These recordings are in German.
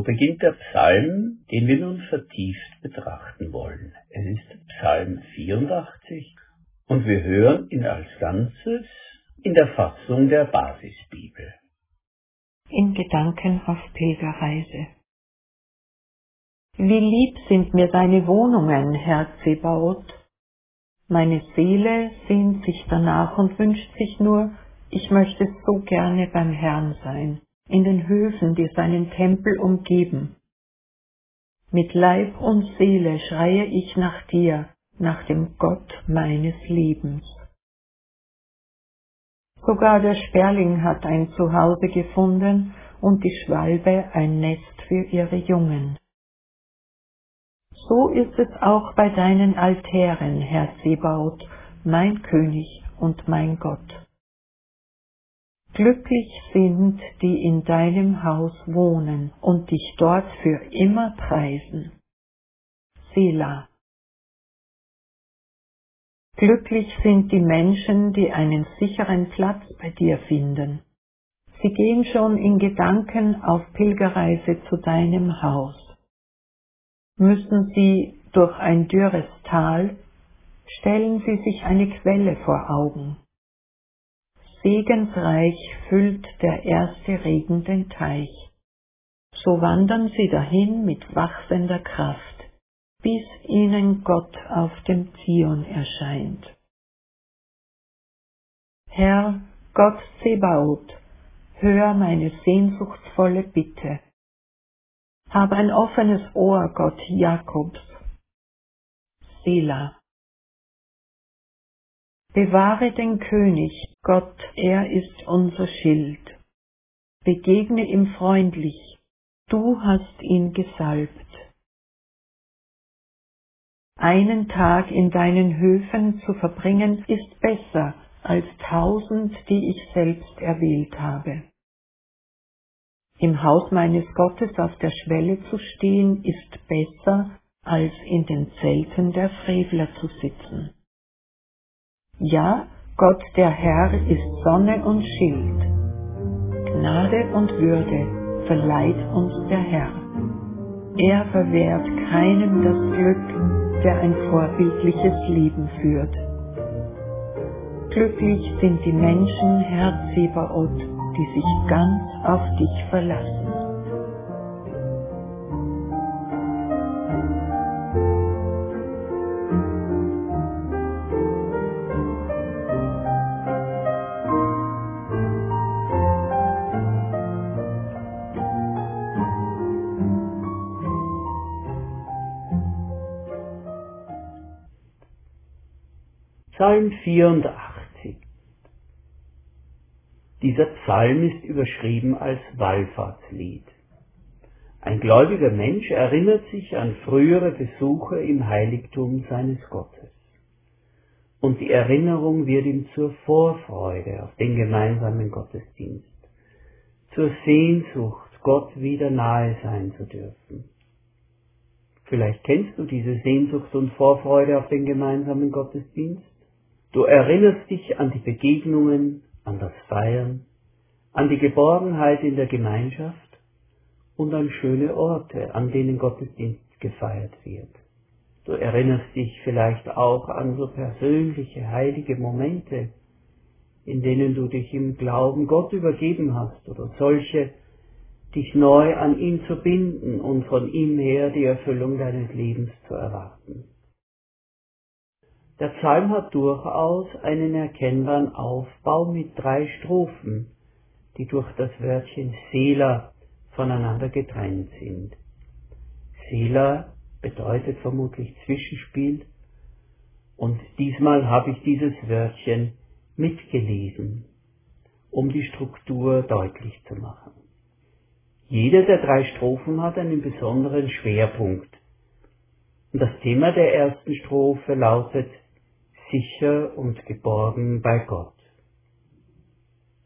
So beginnt der Psalm, den wir nun vertieft betrachten wollen. Es ist Psalm 84 und wir hören ihn als Ganzes in der Fassung der Basisbibel. In Gedanken auf Pilgerreise. Wie lieb sind mir deine Wohnungen, Herr Zebaoth. Meine Seele sehnt sich danach und wünscht sich nur, ich möchte so gerne beim Herrn sein, in den Höfen, die seinen Tempel umgeben. Mit Leib und Seele schreie ich nach dir, nach dem Gott meines Lebens. Sogar der Sperling hat ein Zuhause gefunden und die Schwalbe ein Nest für ihre Jungen. So ist es auch bei deinen Altären, Herr Sebaut, mein König und mein Gott. Glücklich sind, die in deinem Haus wohnen und dich dort für immer preisen. Selah. Glücklich sind die Menschen, die einen sicheren Platz bei dir finden. Sie gehen schon in Gedanken auf Pilgerreise zu deinem Haus. Müssen sie durch ein dürres Tal, stellen sie sich eine Quelle vor Augen segensreich füllt der erste Regen den Teich. So wandern sie dahin mit wachsender Kraft, bis ihnen Gott auf dem Zion erscheint. Herr Gott Zebaoth, hör meine sehnsuchtsvolle Bitte. Hab ein offenes Ohr, Gott Jakobs. Selah. Bewahre den König, Gott, er ist unser Schild. Begegne ihm freundlich, du hast ihn gesalbt. Einen Tag in deinen Höfen zu verbringen, ist besser als tausend, die ich selbst erwählt habe. Im Haus meines Gottes auf der Schwelle zu stehen, ist besser, als in den Zelten der Frevler zu sitzen. Ja, Gott der Herr ist Sonne und Schild. Gnade und Würde verleiht uns der Herr. Er verwehrt keinem das Glück, der ein vorbildliches Leben führt. Glücklich sind die Menschen, Herr Zebaoth, die sich ganz auf dich verlassen. Psalm 84. Dieser Psalm ist überschrieben als Wallfahrtslied. Ein gläubiger Mensch erinnert sich an frühere Besuche im Heiligtum seines Gottes. Und die Erinnerung wird ihm zur Vorfreude auf den gemeinsamen Gottesdienst, zur Sehnsucht, Gott wieder nahe sein zu dürfen. Vielleicht kennst du diese Sehnsucht und Vorfreude auf den gemeinsamen Gottesdienst? Du erinnerst dich an die Begegnungen, an das Feiern, an die Geborgenheit in der Gemeinschaft und an schöne Orte, an denen Gottesdienst gefeiert wird. Du erinnerst dich vielleicht auch an so persönliche, heilige Momente, in denen du dich im Glauben Gott übergeben hast oder solche, dich neu an ihn zu binden und von ihm her die Erfüllung deines Lebens zu erwarten. Der Psalm hat durchaus einen erkennbaren Aufbau mit drei Strophen, die durch das Wörtchen Sela voneinander getrennt sind. Sela bedeutet vermutlich Zwischenspiel und diesmal habe ich dieses Wörtchen mitgelesen, um die Struktur deutlich zu machen. Jede der drei Strophen hat einen besonderen Schwerpunkt. Und das Thema der ersten Strophe lautet sicher und geborgen bei Gott.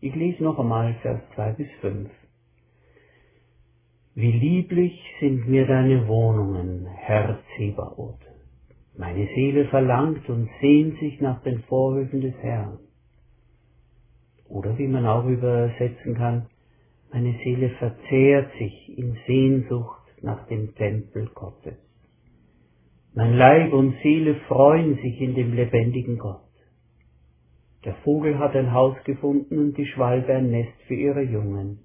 Ich lese noch einmal Vers 2 bis 5. Wie lieblich sind mir deine Wohnungen, Herr Zebaoth. Meine Seele verlangt und sehnt sich nach den Vorhöfen des Herrn. Oder wie man auch übersetzen kann, meine Seele verzehrt sich in Sehnsucht nach dem Tempel Gottes. Mein Leib und Seele freuen sich in dem lebendigen Gott. Der Vogel hat ein Haus gefunden und die Schwalbe ein Nest für ihre Jungen.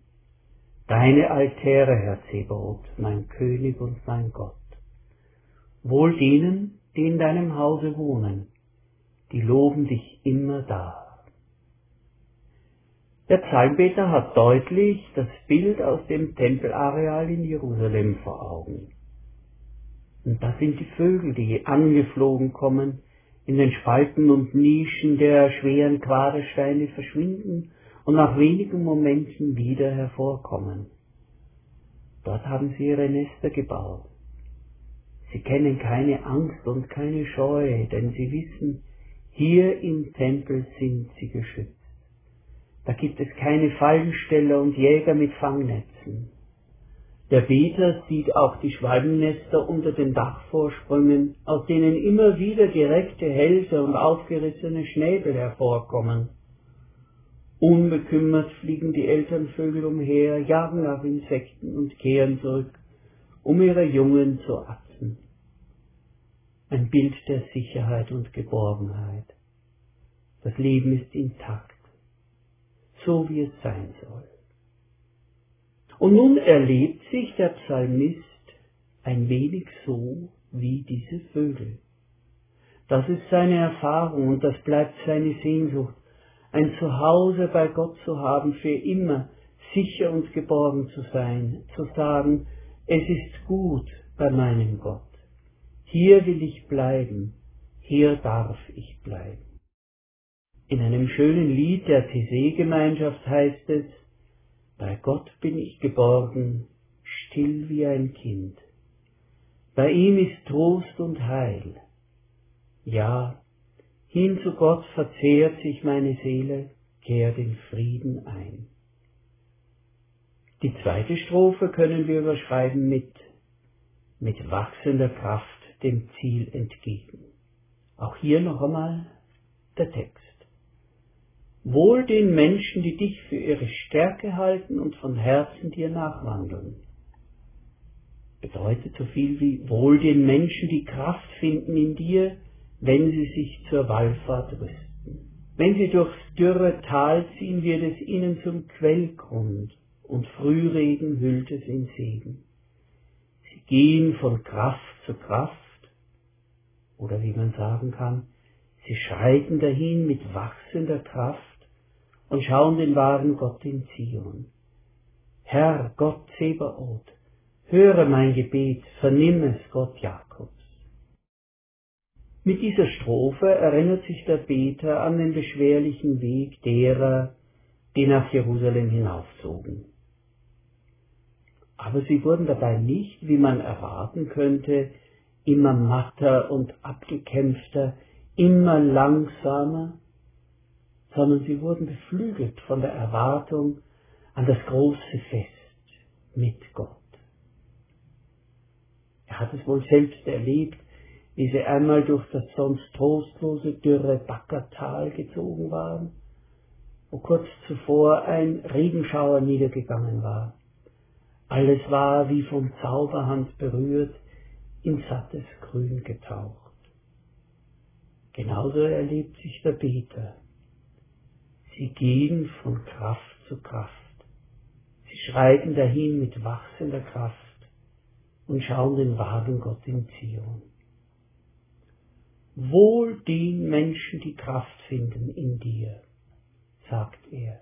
Deine Altäre, Herr Zebaoth, mein König und mein Gott. Wohl denen, die in deinem Hause wohnen, die loben dich immer da. Der Psalmbeter hat deutlich das Bild aus dem Tempelareal in Jerusalem vor Augen. Und das sind die Vögel, die angeflogen kommen, in den Spalten und Nischen der schweren Quadersteine verschwinden und nach wenigen Momenten wieder hervorkommen. Dort haben sie ihre Nester gebaut. Sie kennen keine Angst und keine Scheu, denn sie wissen, hier im Tempel sind sie geschützt. Da gibt es keine Fallensteller und Jäger mit Fangnetzen. Der Beter sieht auch die Schwalbennester unter den Dachvorsprüngen, aus denen immer wieder direkte Hälse und aufgerissene Schnäbel hervorkommen. Unbekümmert fliegen die Elternvögel umher, jagen nach Insekten und kehren zurück, um ihre Jungen zu atzen. Ein Bild der Sicherheit und Geborgenheit. Das Leben ist intakt so wie es sein soll. Und nun erlebt sich der Psalmist ein wenig so wie diese Vögel. Das ist seine Erfahrung und das bleibt seine Sehnsucht, ein Zuhause bei Gott zu haben, für immer sicher und geborgen zu sein, zu sagen, es ist gut bei meinem Gott. Hier will ich bleiben, hier darf ich bleiben. In einem schönen Lied der TC-Gemeinschaft heißt es, bei Gott bin ich geborgen, still wie ein Kind. Bei ihm ist Trost und Heil. Ja, hin zu Gott verzehrt sich meine Seele, kehrt in Frieden ein. Die zweite Strophe können wir überschreiben mit mit wachsender Kraft dem Ziel entgegen. Auch hier noch einmal der Text. Wohl den Menschen, die dich für ihre Stärke halten und von Herzen dir nachwandeln. Bedeutet so viel wie wohl den Menschen, die Kraft finden in dir, wenn sie sich zur Wallfahrt rüsten. Wenn sie durchs dürre Tal ziehen, wird es ihnen zum Quellgrund und Frühregen hüllt es in Segen. Sie gehen von Kraft zu Kraft, oder wie man sagen kann, sie schreiten dahin mit wachsender Kraft, und schauen den wahren Gott in Zion. Herr Gott Zebaoth, höre mein Gebet, vernimm es, Gott Jakobs. Mit dieser Strophe erinnert sich der Beter an den beschwerlichen Weg derer, die nach Jerusalem hinaufzogen. Aber sie wurden dabei nicht, wie man erwarten könnte, immer matter und abgekämpfter, immer langsamer, sondern sie wurden beflügelt von der Erwartung an das große Fest mit Gott. Er hat es wohl selbst erlebt, wie sie einmal durch das sonst trostlose, dürre Backertal gezogen waren, wo kurz zuvor ein Regenschauer niedergegangen war. Alles war wie von Zauberhand berührt, in sattes Grün getaucht. Genauso erlebt sich der Beter Sie gehen von Kraft zu Kraft. Sie schreiten dahin mit wachsender Kraft und schauen den wahren Gott in Zion. Wohl den Menschen, die Kraft finden in dir, sagt er.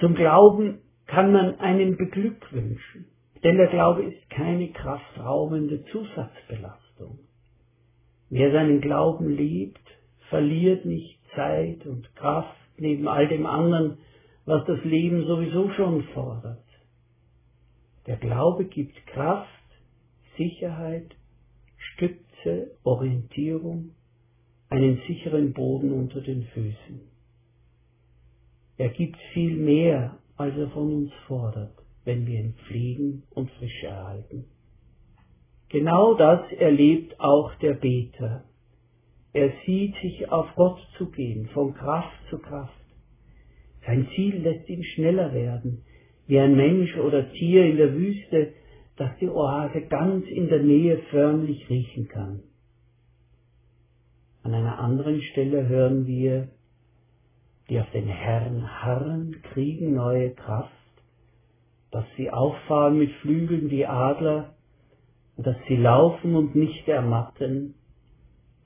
Zum Glauben kann man einen beglückwünschen, denn der Glaube ist keine kraftraumende Zusatzbelastung. Wer seinen Glauben lebt, verliert nicht Zeit und Kraft neben all dem anderen, was das Leben sowieso schon fordert. Der Glaube gibt Kraft, Sicherheit, Stütze, Orientierung, einen sicheren Boden unter den Füßen. Er gibt viel mehr, als er von uns fordert, wenn wir ihn pflegen und frisch erhalten. Genau das erlebt auch der Beter er sieht sich auf Gott zugehen, von Kraft zu Kraft. Sein Ziel lässt ihn schneller werden, wie ein Mensch oder Tier in der Wüste, das die Oase ganz in der Nähe förmlich riechen kann. An einer anderen Stelle hören wir, die auf den Herrn harren, kriegen neue Kraft, dass sie auffahren mit Flügeln wie Adler, dass sie laufen und nicht ermatten,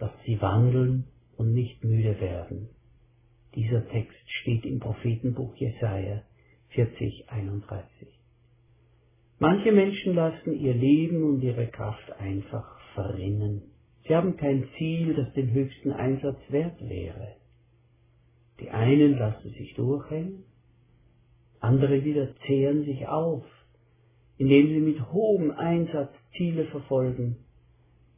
dass sie wandeln und nicht müde werden. Dieser Text steht im Prophetenbuch Jesaja 40, 31. Manche Menschen lassen ihr Leben und ihre Kraft einfach verrinnen. Sie haben kein Ziel, das den höchsten Einsatz wert wäre. Die einen lassen sich durchhängen, andere wieder zehren sich auf, indem sie mit hohem Einsatz Ziele verfolgen,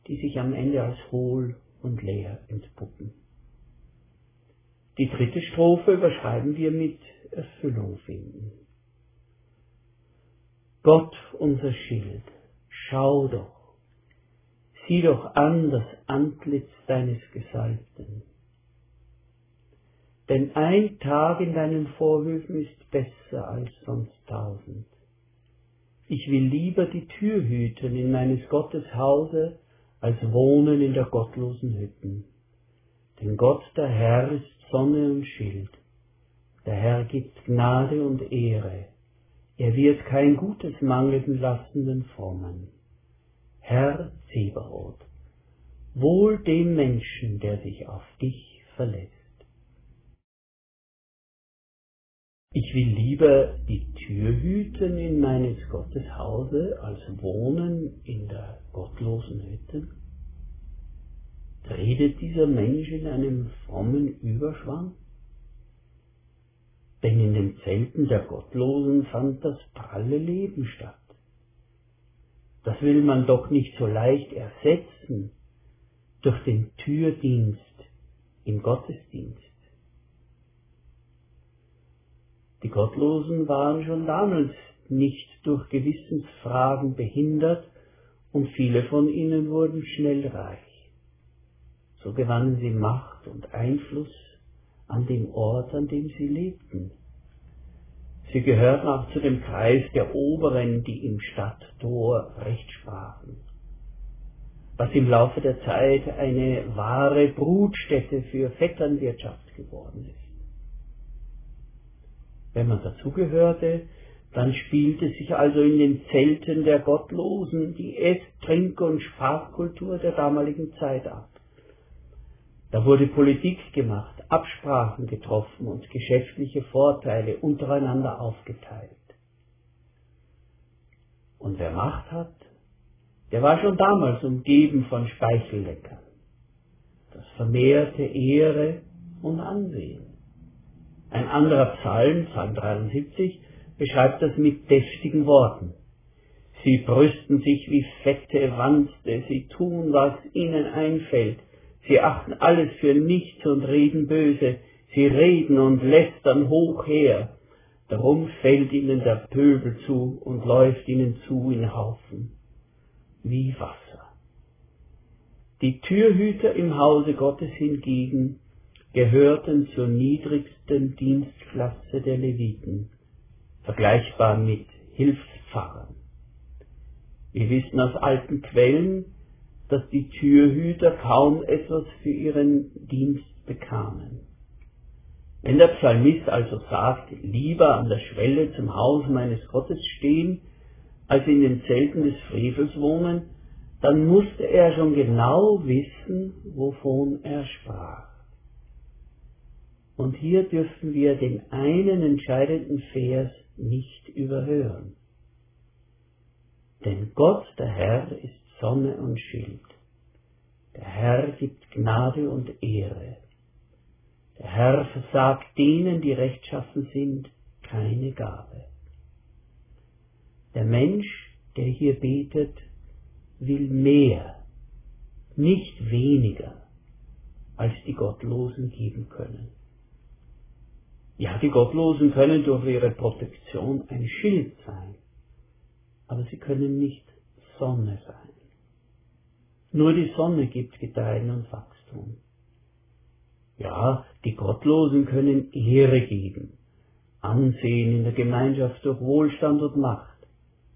die sich am Ende als hohl und leer entpuppen. Die dritte Strophe überschreiben wir mit Erfüllung finden. Gott, unser Schild, schau doch, sieh doch an das Antlitz deines Gesalbten. Denn ein Tag in deinen Vorhöfen ist besser als sonst tausend. Ich will lieber die Tür hüten in meines Gottes Hause, als wohnen in der gottlosen Hütten. Denn Gott der Herr ist Sonne und Schild. Der Herr gibt Gnade und Ehre. Er wird kein Gutes mangeln lassen den Frommen. Herr Zeberot, wohl dem Menschen, der sich auf dich verlässt. Ich will lieber die Tür hüten in meines Gottes Hause, als wohnen in der gottlosen Hütte. Redet dieser Mensch in einem frommen Überschwang? Denn in den Zelten der Gottlosen fand das pralle Leben statt. Das will man doch nicht so leicht ersetzen durch den Türdienst im Gottesdienst. Die Gottlosen waren schon damals nicht durch Gewissensfragen behindert und viele von ihnen wurden schnell reich. So gewannen sie Macht und Einfluss an dem Ort, an dem sie lebten. Sie gehörten auch zu dem Kreis der Oberen, die im Stadttor Recht sprachen, was im Laufe der Zeit eine wahre Brutstätte für Vetternwirtschaft geworden ist. Wenn man dazugehörte, dann spielte sich also in den Zelten der Gottlosen die Ess-, Trink- und Sprachkultur der damaligen Zeit ab. Da wurde Politik gemacht, Absprachen getroffen und geschäftliche Vorteile untereinander aufgeteilt. Und wer Macht hat, der war schon damals umgeben von Speichelleckern. Das vermehrte Ehre und Ansehen. Ein anderer Psalm, Psalm 73, beschreibt das mit deftigen Worten. Sie brüsten sich wie fette Wanste, sie tun, was ihnen einfällt, Sie achten alles für nichts und reden böse. Sie reden und lästern hoch her. Darum fällt ihnen der Pöbel zu und läuft ihnen zu in Haufen. Wie Wasser. Die Türhüter im Hause Gottes hingegen gehörten zur niedrigsten Dienstklasse der Leviten, vergleichbar mit Hilfspfarrern. Wir wissen aus alten Quellen, dass die Türhüter kaum etwas für ihren Dienst bekamen. Wenn der Psalmist also sagt, lieber an der Schwelle zum Haus meines Gottes stehen, als in den Zelten des Frevels wohnen, dann musste er schon genau wissen, wovon er sprach. Und hier dürfen wir den einen entscheidenden Vers nicht überhören. Denn Gott, der Herr, ist Sonne und Schild. Der Herr gibt Gnade und Ehre. Der Herr versagt denen, die rechtschaffen sind, keine Gabe. Der Mensch, der hier betet, will mehr, nicht weniger, als die Gottlosen geben können. Ja, die Gottlosen können durch ihre Protektion ein Schild sein, aber sie können nicht Sonne sein. Nur die Sonne gibt Gedeihen und Wachstum. Ja, die Gottlosen können Ehre geben, Ansehen in der Gemeinschaft durch Wohlstand und Macht,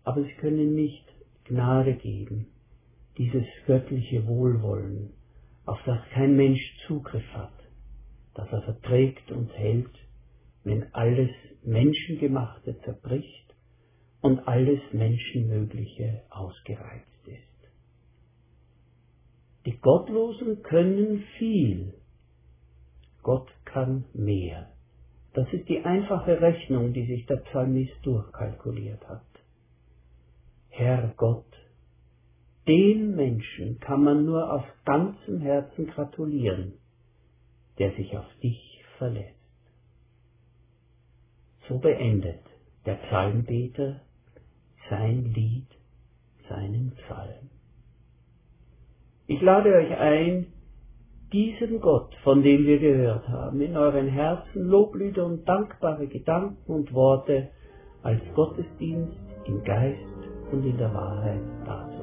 aber sie können nicht Gnade geben, dieses göttliche Wohlwollen, auf das kein Mensch Zugriff hat, das er verträgt und hält, wenn alles Menschengemachte zerbricht und alles Menschenmögliche ausgereizt ist. Die Gottlosen können viel, Gott kann mehr. Das ist die einfache Rechnung, die sich der Psalmist durchkalkuliert hat. Herr Gott, dem Menschen kann man nur aus ganzem Herzen gratulieren, der sich auf dich verlässt. So beendet der Psalmbeter sein Lied, seinen Psalm. Ich lade euch ein, diesen Gott, von dem wir gehört haben, in euren Herzen Loblieder und dankbare Gedanken und Worte als Gottesdienst im Geist und in der Wahrheit darzustellen.